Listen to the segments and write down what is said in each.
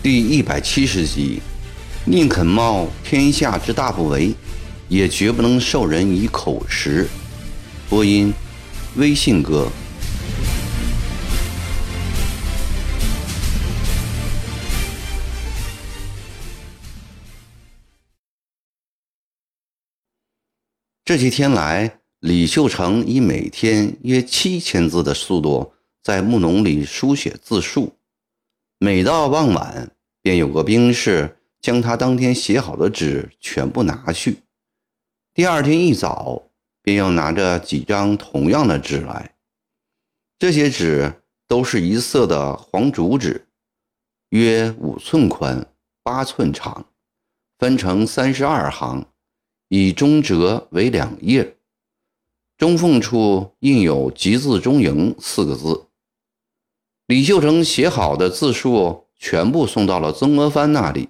第一百七十集，宁肯冒天下之大不韪，也绝不能授人以口实。播音：微信哥。这些天来，李秀成以每天约七千字的速度，在木农里书写自述。每到傍晚，便有个兵士将他当天写好的纸全部拿去。第二天一早，便要拿着几张同样的纸来。这些纸都是一色的黄竹纸，约五寸宽，八寸长，分成三十二行，以中折为两页，中缝处印有“集字中营”四个字。李秀成写好的字数。全部送到了曾国藩那里。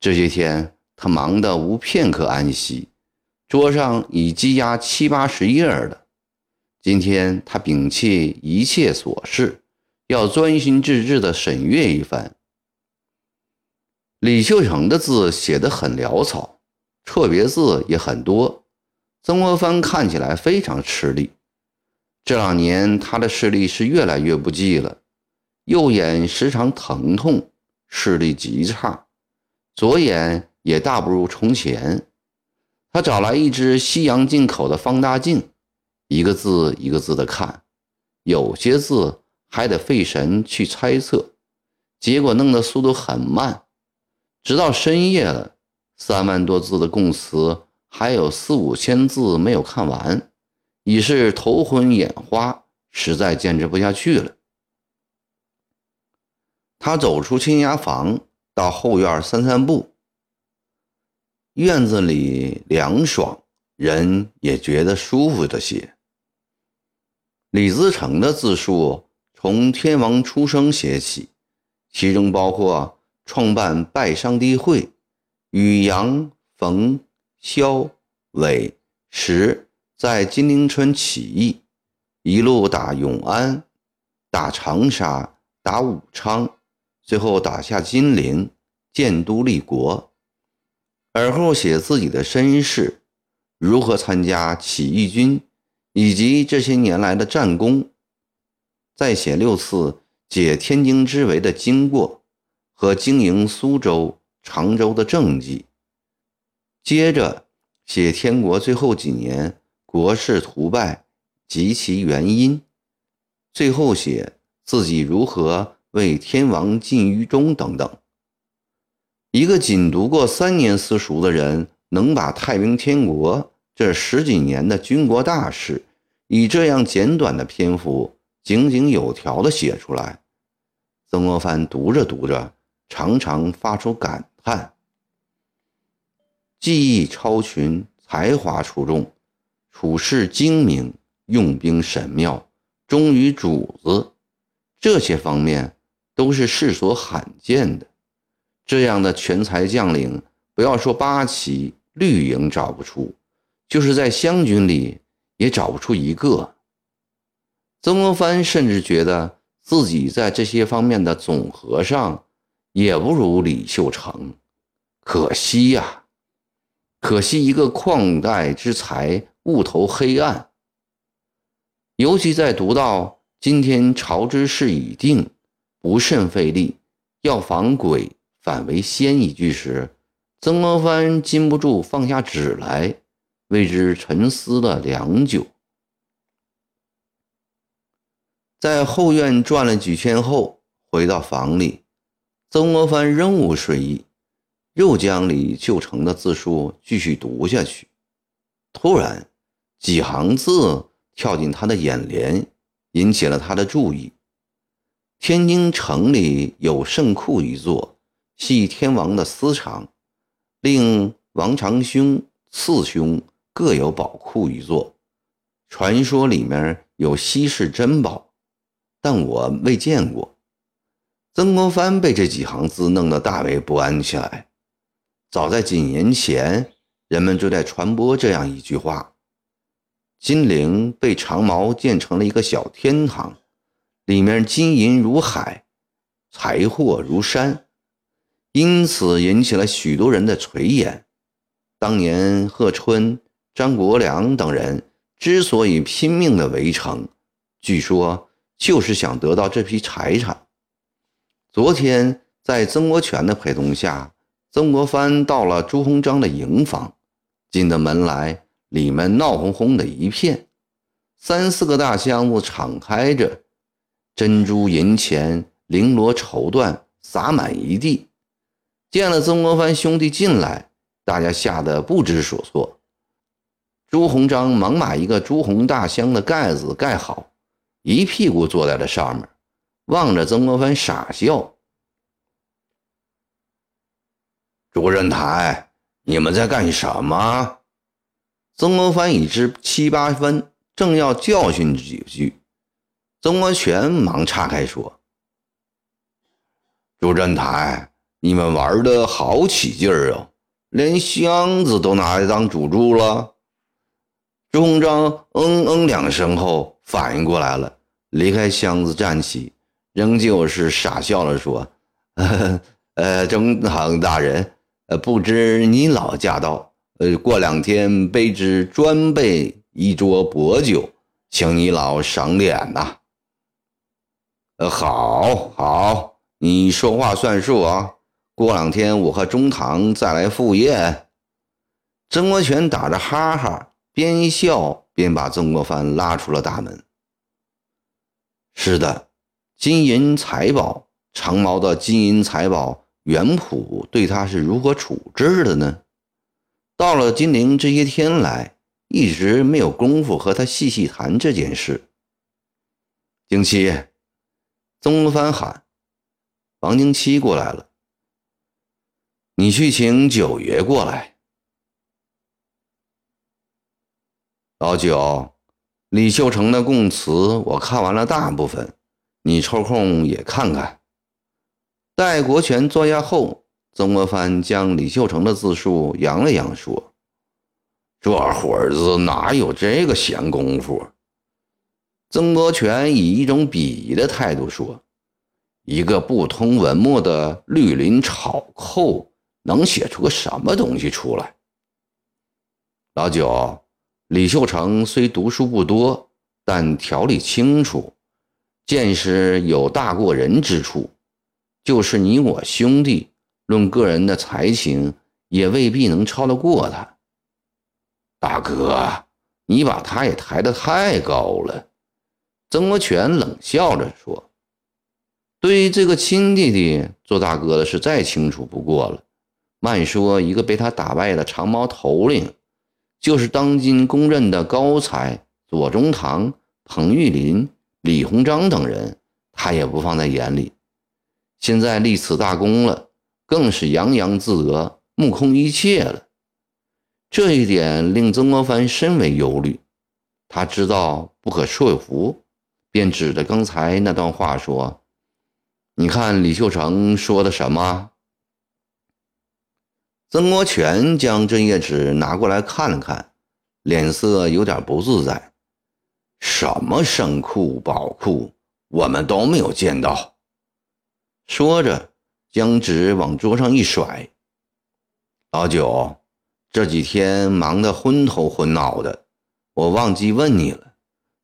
这些天，他忙得无片刻安息，桌上已积压七八十页了。今天，他摒弃一切琐事，要专心致志地审阅一番。李秀成的字写得很潦草，错别字也很多，曾国藩看起来非常吃力。这两年，他的视力是越来越不济了。右眼时常疼痛，视力极差；左眼也大不如从前。他找来一只西洋进口的放大镜，一个字一个字的看，有些字还得费神去猜测，结果弄得速度很慢。直到深夜了，三万多字的供词还有四五千字没有看完，已是头昏眼花，实在坚持不下去了。他走出青崖房，到后院散散步。院子里凉爽，人也觉得舒服的些。李自成的自述从天王出生写起，其中包括创办拜上帝会，与杨、冯、萧、韦、石在金陵村起义，一路打永安，打长沙，打武昌。最后打下金陵，建都立国，而后写自己的身世，如何参加起义军，以及这些年来的战功，再写六次解天津之围的经过和经营苏州、常州的政绩，接着写天国最后几年国势图败及其原因，最后写自己如何。为天王尽于忠等等。一个仅读过三年私塾的人，能把太平天国这十几年的军国大事，以这样简短的篇幅，井井有条地写出来。曾国藩读着读着，常常发出感叹：技艺超群，才华出众，处事精明，用兵神妙，忠于主子，这些方面。都是世所罕见的，这样的全才将领，不要说八旗绿营找不出，就是在湘军里也找不出一个。曾国藩甚至觉得自己在这些方面的总和上，也不如李秀成，可惜呀，可惜一个旷代之才误投黑暗。尤其在读到今天朝之事已定。不甚费力，要防鬼反为先一句时，曾国藩禁不住放下纸来，为之沉思了良久。在后院转了几圈后，回到房里，曾国藩仍无睡意，又将李秀成的自述继续读下去。突然，几行字跳进他的眼帘，引起了他的注意。天津城里有圣库一座，系天王的私藏；另王长兄、次兄各有宝库一座，传说里面有稀世珍宝，但我未见过。曾国藩被这几行字弄得大为不安起来。早在几年前，人们就在传播这样一句话：金陵被长毛建成了一个小天堂，里面金银如海，财货如山，因此引起了许多人的垂涎。当年贺春、张国良等人之所以拼命的围城，据说就是想得到这批财产。昨天在曾国荃的陪同下，曾国藩到了朱鸿章的营房，进的门来，里面闹哄哄的一片，三四个大箱子敞开着，珍珠银钱、绫罗绸缎洒满一地。见了曾国藩兄弟进来。大家吓得不知所措。朱鸿章忙把一个朱红大箱的盖子盖好，一屁股坐在了上面，望着曾国藩傻笑。朱仁台，你们在干什么？曾国藩已知七八分，正要教训几句，曾国荃忙岔开说：“朱振台，你们玩的好起劲儿啊。”连箱子都拿来当赌注了。朱鸿章嗯嗯两声后反应过来了，离开箱子站起，仍旧是傻笑了说：“呵呵呃，中堂大人，呃，不知你老驾到，呃，过两天卑职专备一桌薄酒，请你老赏脸呐。”呃，好，好，你说话算数啊。过两天我和中堂再来赴宴。曾国荃打着哈哈，边笑边把曾国藩拉出了大门。是的，金银财宝，长毛的金银财宝，元普对他是如何处置的呢？到了金陵这些天来，一直没有功夫和他细细谈这件事。景七，曾国藩喊：“王京七过来了。”你去请九爷过来。老九，李秀成的供词我看完了大部分，你抽空也看看。戴国权坐下后，曾国藩将李秀成的自述扬了扬，说：“这会子哪有这个闲工夫？”曾国荃以一种鄙夷的态度说：“一个不通文墨的绿林草寇。”能写出个什么东西出来？老九，李秀成虽读书不多，但条理清楚，见识有大过人之处。就是你我兄弟，论个人的才情，也未必能超得过他。大哥，你把他也抬得太高了。曾国荃冷笑着说：“对于这个亲弟弟，做大哥的是再清楚不过了。”慢说，一个被他打败的长毛头领，就是当今公认的高才左宗棠、彭玉麟、李鸿章等人，他也不放在眼里。现在立此大功了，更是洋洋自得，目空一切了。这一点令曾国藩深为忧虑。他知道不可说服，便指着刚才那段话说：“你看李秀成说的什么？”曾国荃将这页纸拿过来看了看，脸色有点不自在。什么圣库、宝库，我们都没有见到。说着，将纸往桌上一甩。老九，这几天忙得昏头昏脑的，我忘记问你了。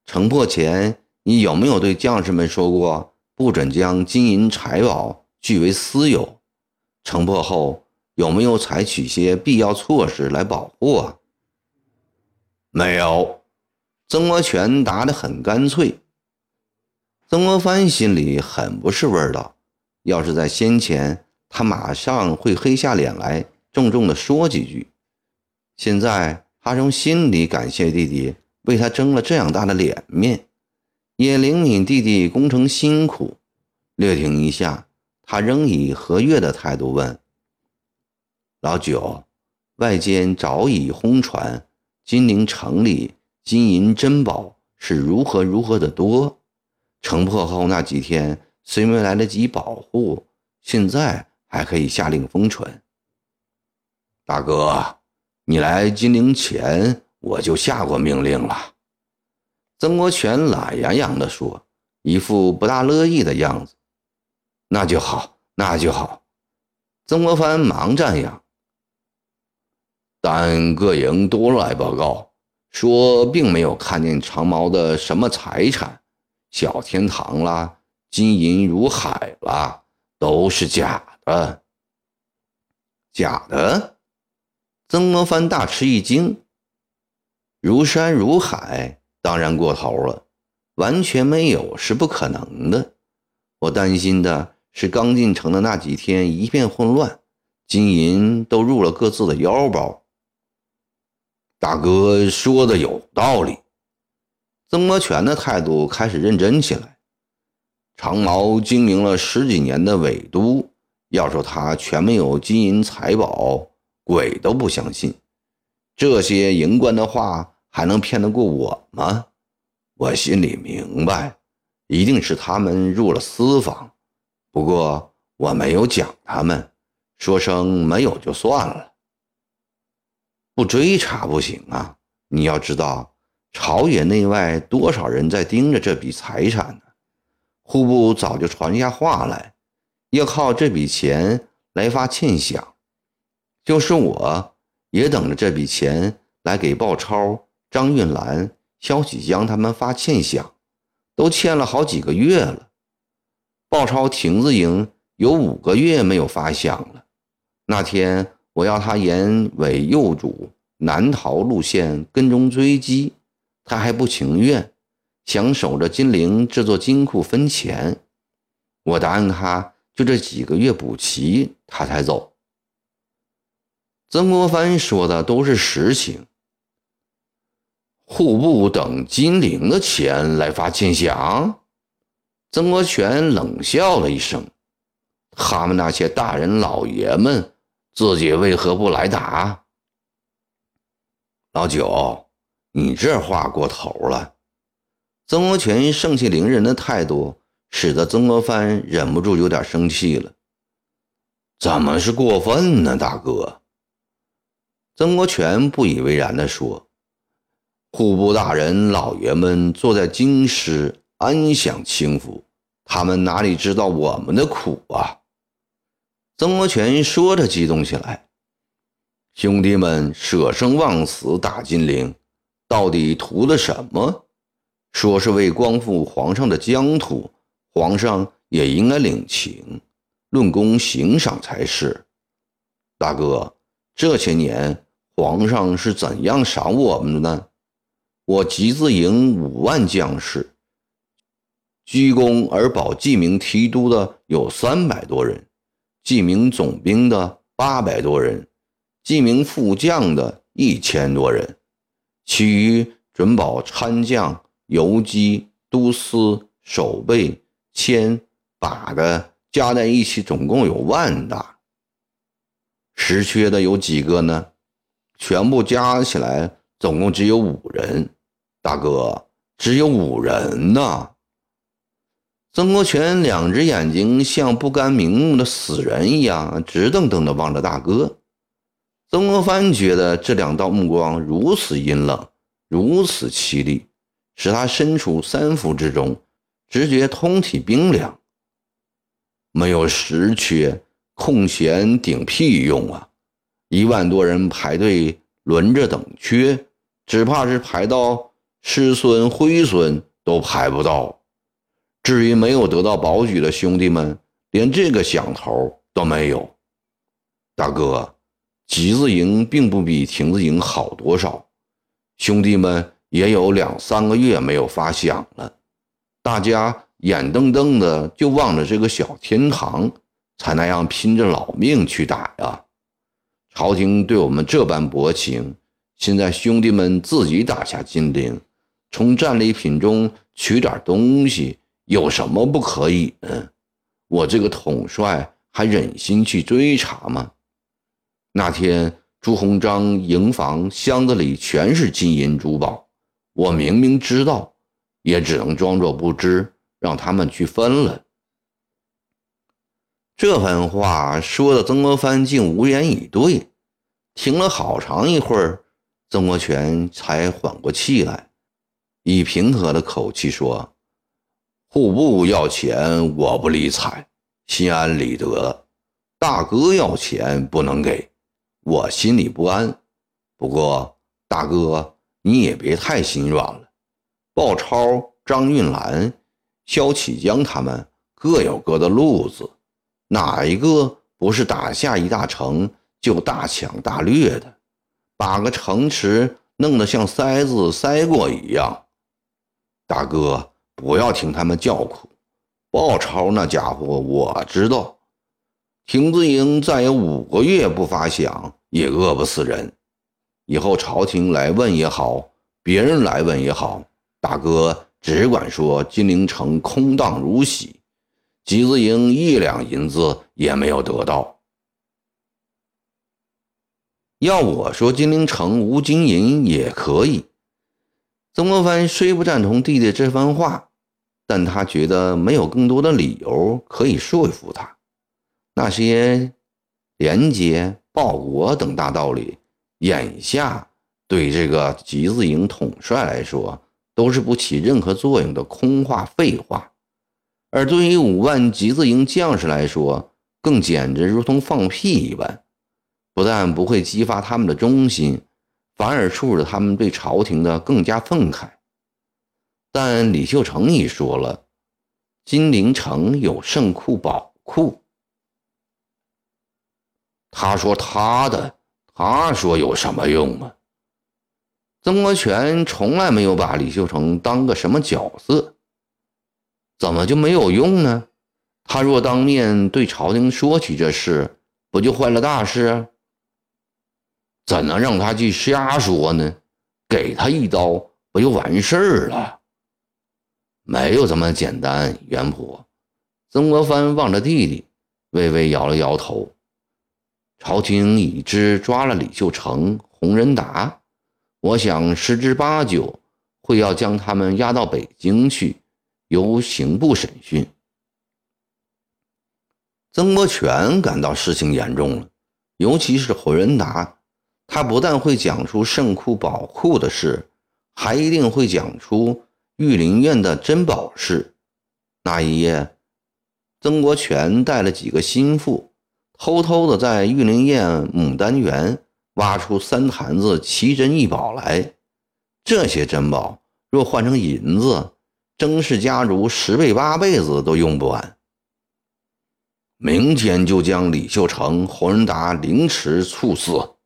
城破前，你有没有对将士们说过，不准将金银财宝据为私有？城破后。有没有采取些必要措施来保护啊？没有，曾国荃答得很干脆。曾国藩心里很不是味道，要是在先前，他马上会黑下脸来，重重的说几句。现在他从心里感谢弟弟为他争了这样大的脸面，也灵敏弟弟工程辛苦。略停一下，他仍以和悦的态度问。老九，外间早已轰传，金陵城里金银珍宝是如何如何的多。城破后那几天虽没来得及保护，现在还可以下令封存。大哥，你来金陵前，我就下过命令了。”曾国荃懒洋洋地说，一副不大乐意的样子。“那就好，那就好。”曾国藩忙赞扬。但各营都来报告说，并没有看见长毛的什么财产，小天堂啦，金银如海啦，都是假的。假的？曾国藩大吃一惊。如山如海，当然过头了，完全没有是不可能的。我担心的是，刚进城的那几天一片混乱，金银都入了各自的腰包。大哥说的有道理。曾国荃的态度开始认真起来。长毛经营了十几年的伪都，要说他全没有金银财宝，鬼都不相信。这些营官的话。还能骗得过我吗？我心里明白，一定是他们入了私房。不过我没有讲他们，说声没有就算了。不追查不行啊！你要知道，朝野内外多少人在盯着这笔财产呢？户部早就传下话来，要靠这笔钱来发欠饷。就是我也等着这笔钱来给鲍超。张运兰、萧启江他们发欠饷，都欠了好几个月了。鲍超亭子营有五个月没有发饷了。那天我要他沿伪右主南逃路线跟踪追击，他还不情愿，想守着金陵这座金库分钱。我答应他，就这几个月补齐，他才走。曾国藩说的都是实情。户部等金陵的钱来发欠饷，曾国荃冷笑了一声：“他们那些大人老爷们，自己为何不来打？”老九，你这话过头了。曾国荃盛气凌人的态度，使得曾国藩忍不住有点生气了。怎么是过分呢，大哥？曾国荃不以为然地说。户部大人老爷们坐在京师安享清福，他们哪里知道我们的苦啊？曾国荃说着激动起来：“兄弟们舍生忘死打金陵，到底图的什么？说是为光复皇上的疆土，皇上也应该领情，论功行赏才是。大哥，这些年皇上是怎样赏我们的呢？”我集字营五万将士，居功而保记名提督的有三百多人，记名总兵的八百多人，记名副将的一千多人，其余准保参将、游击、都司、守备、千把的加在一起，总共有万大。实缺的有几个呢？全部加起来，总共只有五人。大哥，只有五人呢。曾国荃两只眼睛像不甘瞑目的死人一样，直瞪瞪地望着大哥。曾国藩觉得这两道目光如此阴冷，如此凄厉，使他身处三伏之中，直觉通体冰凉。没有实缺，空闲顶屁用啊！一万多人排队轮着等缺，只怕是排到。师孙辉孙都排不到，至于没有得到保举的兄弟们，连这个响头都没有。大哥，集字营并不比亭子营好多少，兄弟们也有两三个月没有发饷了，大家眼瞪瞪的就望着这个小天堂，才那样拼着老命去打呀。朝廷对我们这般薄情，现在兄弟们自己打下金陵。从战利品中取点东西有什么不可以呢？我这个统帅还忍心去追查吗？那天朱鸿章营房箱子里全是金银珠宝，我明明知道，也只能装作不知，让他们去分了。这番话说的曾国藩竟无言以对，听了好长一会儿，曾国荃才缓过气来，以平和的口气说：“户部要钱，我不理睬，心安理得。大哥要钱不能给，我心里不安。不过大哥你也别太心软了。鲍超、张运兰、萧启江他们各有各的路子，哪一个不是打下一大城？”就大抢大掠的，把个城池弄得像塞子塞过一样。大哥，不要听他们叫苦。鲍超那家伙我知道，亭子营再有五个月不发饷，也饿不死人。以后朝廷来问也好，别人来问也好，大哥只管说金陵城空荡如洗，集子营一两银子也没有得到。要我说，金陵城无金银也可以。曾国藩虽不赞同弟弟这番话，但他觉得没有更多的理由可以说服他。那些廉洁报国等大道理，眼下对这个集字营统帅来说都是不起任何作用的空话废话，而对于五万集字营将士来说，更简直如同放屁一般。不但不会激发他们的忠心，反而促使他们对朝廷的更加愤慨。但李秀成已说了，金陵城有圣库宝库。他说他的，他说有什么用啊？曾国荃从来没有把李秀成当个什么角色，怎么就没有用呢？他若当面对朝廷说起这事，不就坏了大事？怎能让他去瞎说呢？给他一刀不就完事儿了？没有这么简单，袁婆。曾国藩望着弟弟，微微摇了摇头。朝廷已知抓了李秀成、洪仁达，我想十之八九会要将他们押到北京去，由刑部审讯。曾国荃感到事情严重了，尤其是洪仁达。他不但会讲出圣库宝库的事，还一定会讲出御林院的珍宝室。那一夜，曾国荃带了几个心腹，偷偷的在御林院牡丹园挖出三坛子奇珍异宝来。这些珍宝若换成银子，曾氏家族十辈八辈子都用不完。明天就将李秀成、洪仁达凌迟处死。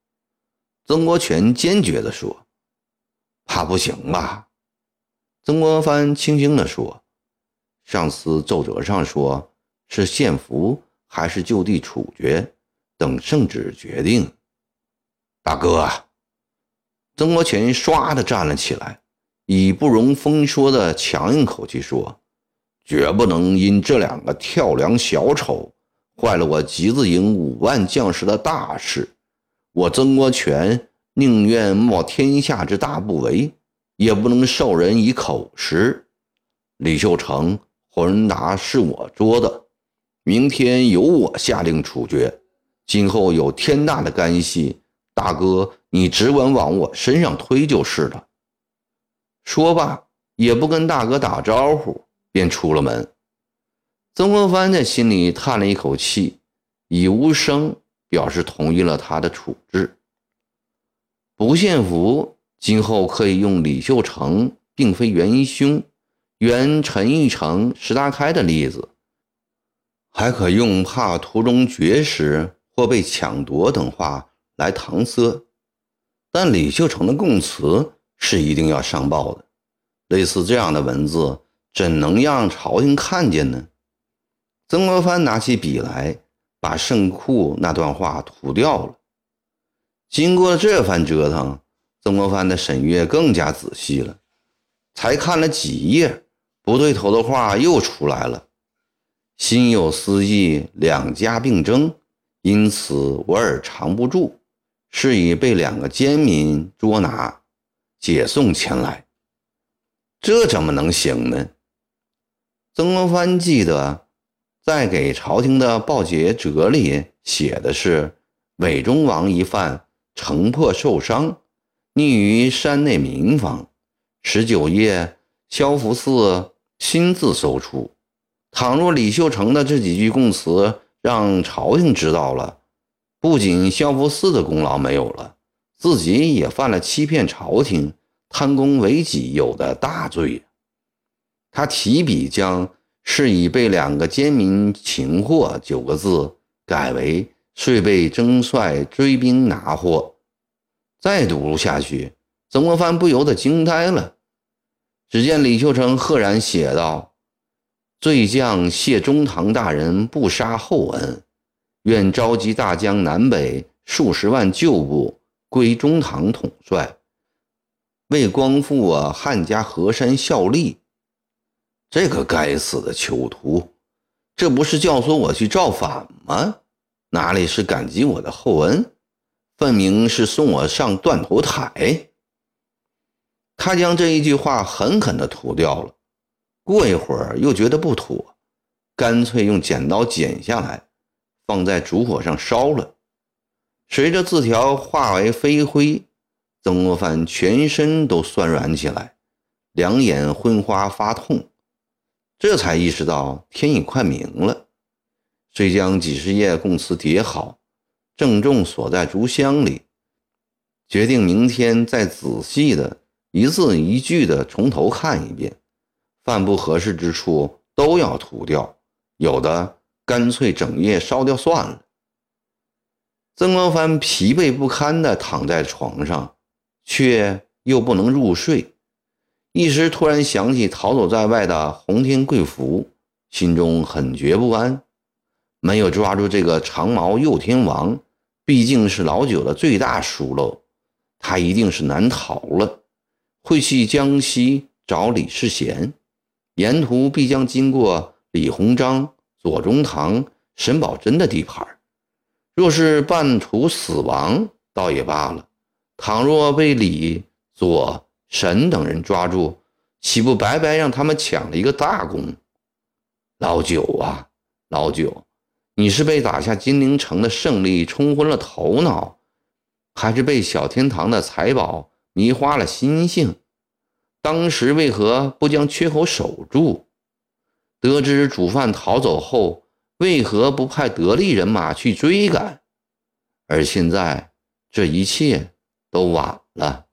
曾国荃坚决地说：“怕不行吧？”曾国藩轻轻地说：“上司奏折上说是献俘还是就地处决，等圣旨决定。”大哥，曾国荃唰的站了起来，以不容风说的强硬口气说：“绝不能因这两个跳梁小丑，坏了我集字营五万将士的大事。”我曾国荃宁愿冒天下之大不韪，也不能授人以口实。李秀成、洪仁达是我捉的，明天由我下令处决。今后有天大的干系，大哥你只管往我身上推就是了。说罢，也不跟大哥打招呼，便出了门。曾国藩在心里叹了一口气，已无声。表示同意了他的处置。不献俘，今后可以用李秀成并非元凶，原陈玉成、石达开的例子，还可用怕途中绝食或被抢夺等话来搪塞。但李秀成的供词是一定要上报的，类似这样的文字怎能让朝廷看见呢？曾国藩拿起笔来。把圣库那段话涂掉了。经过这番折腾，曾国藩的审阅更加仔细了。才看了几页，不对头的话又出来了。心有私意，两家并争，因此我尔藏不住，是以被两个奸民捉拿，解送前来。这怎么能行呢？曾国藩记得。在给朝廷的报捷折里写的是：韦忠王一犯，城破受伤，匿于山内民房。十九夜，萧福寺亲自搜出。倘若李秀成的这几句供词让朝廷知道了，不仅萧福寺的功劳没有了，自己也犯了欺骗朝廷、贪功为己有的大罪。他提笔将“是已被两个奸民擒获”九个字改为“遂被征帅追兵拿获”。再读下去，曾国藩不由得惊呆了。只见李秀成赫然写道：“罪将谢中堂大人不杀厚恩，愿召集大江南北数十万旧部归中堂统帅，为光复我汉家河山效力。”这个该死的囚徒，这不是教唆我去造反吗？哪里是感激我的厚恩，分明是送我上断头台。他将这一句话狠狠地涂掉了。过一会儿又觉得不妥，干脆用剪刀剪下来，放在烛火上烧了。随着字条化为飞灰，曾国藩全身都酸软起来，两眼昏花发痛。这才意识到天已快明了，遂将几十页供词叠好，郑重锁在竹箱里，决定明天再仔细的一字一句的从头看一遍，犯不合适之处都要涂掉，有的干脆整页烧掉算了。曾国藩疲惫不堪地躺在床上，却又不能入睡。一时突然想起逃走在外的洪天贵福，心中很觉不安。没有抓住这个长毛右天王，毕竟是老九的最大疏漏，他一定是难逃了。会去江西找李世贤，沿途必将经过李鸿章、左宗棠、沈葆桢的地盘。若是半途死亡，倒也罢了；倘若被李左，沈等人抓住，岂不白白让他们抢了一个大功？老九啊，老九，你是被打下金陵城的胜利冲昏了头脑，还是被小天堂的财宝迷花了心性？当时为何不将缺口守住？得知主犯逃走后，为何不派得力人马去追赶？而现在，这一切都晚了。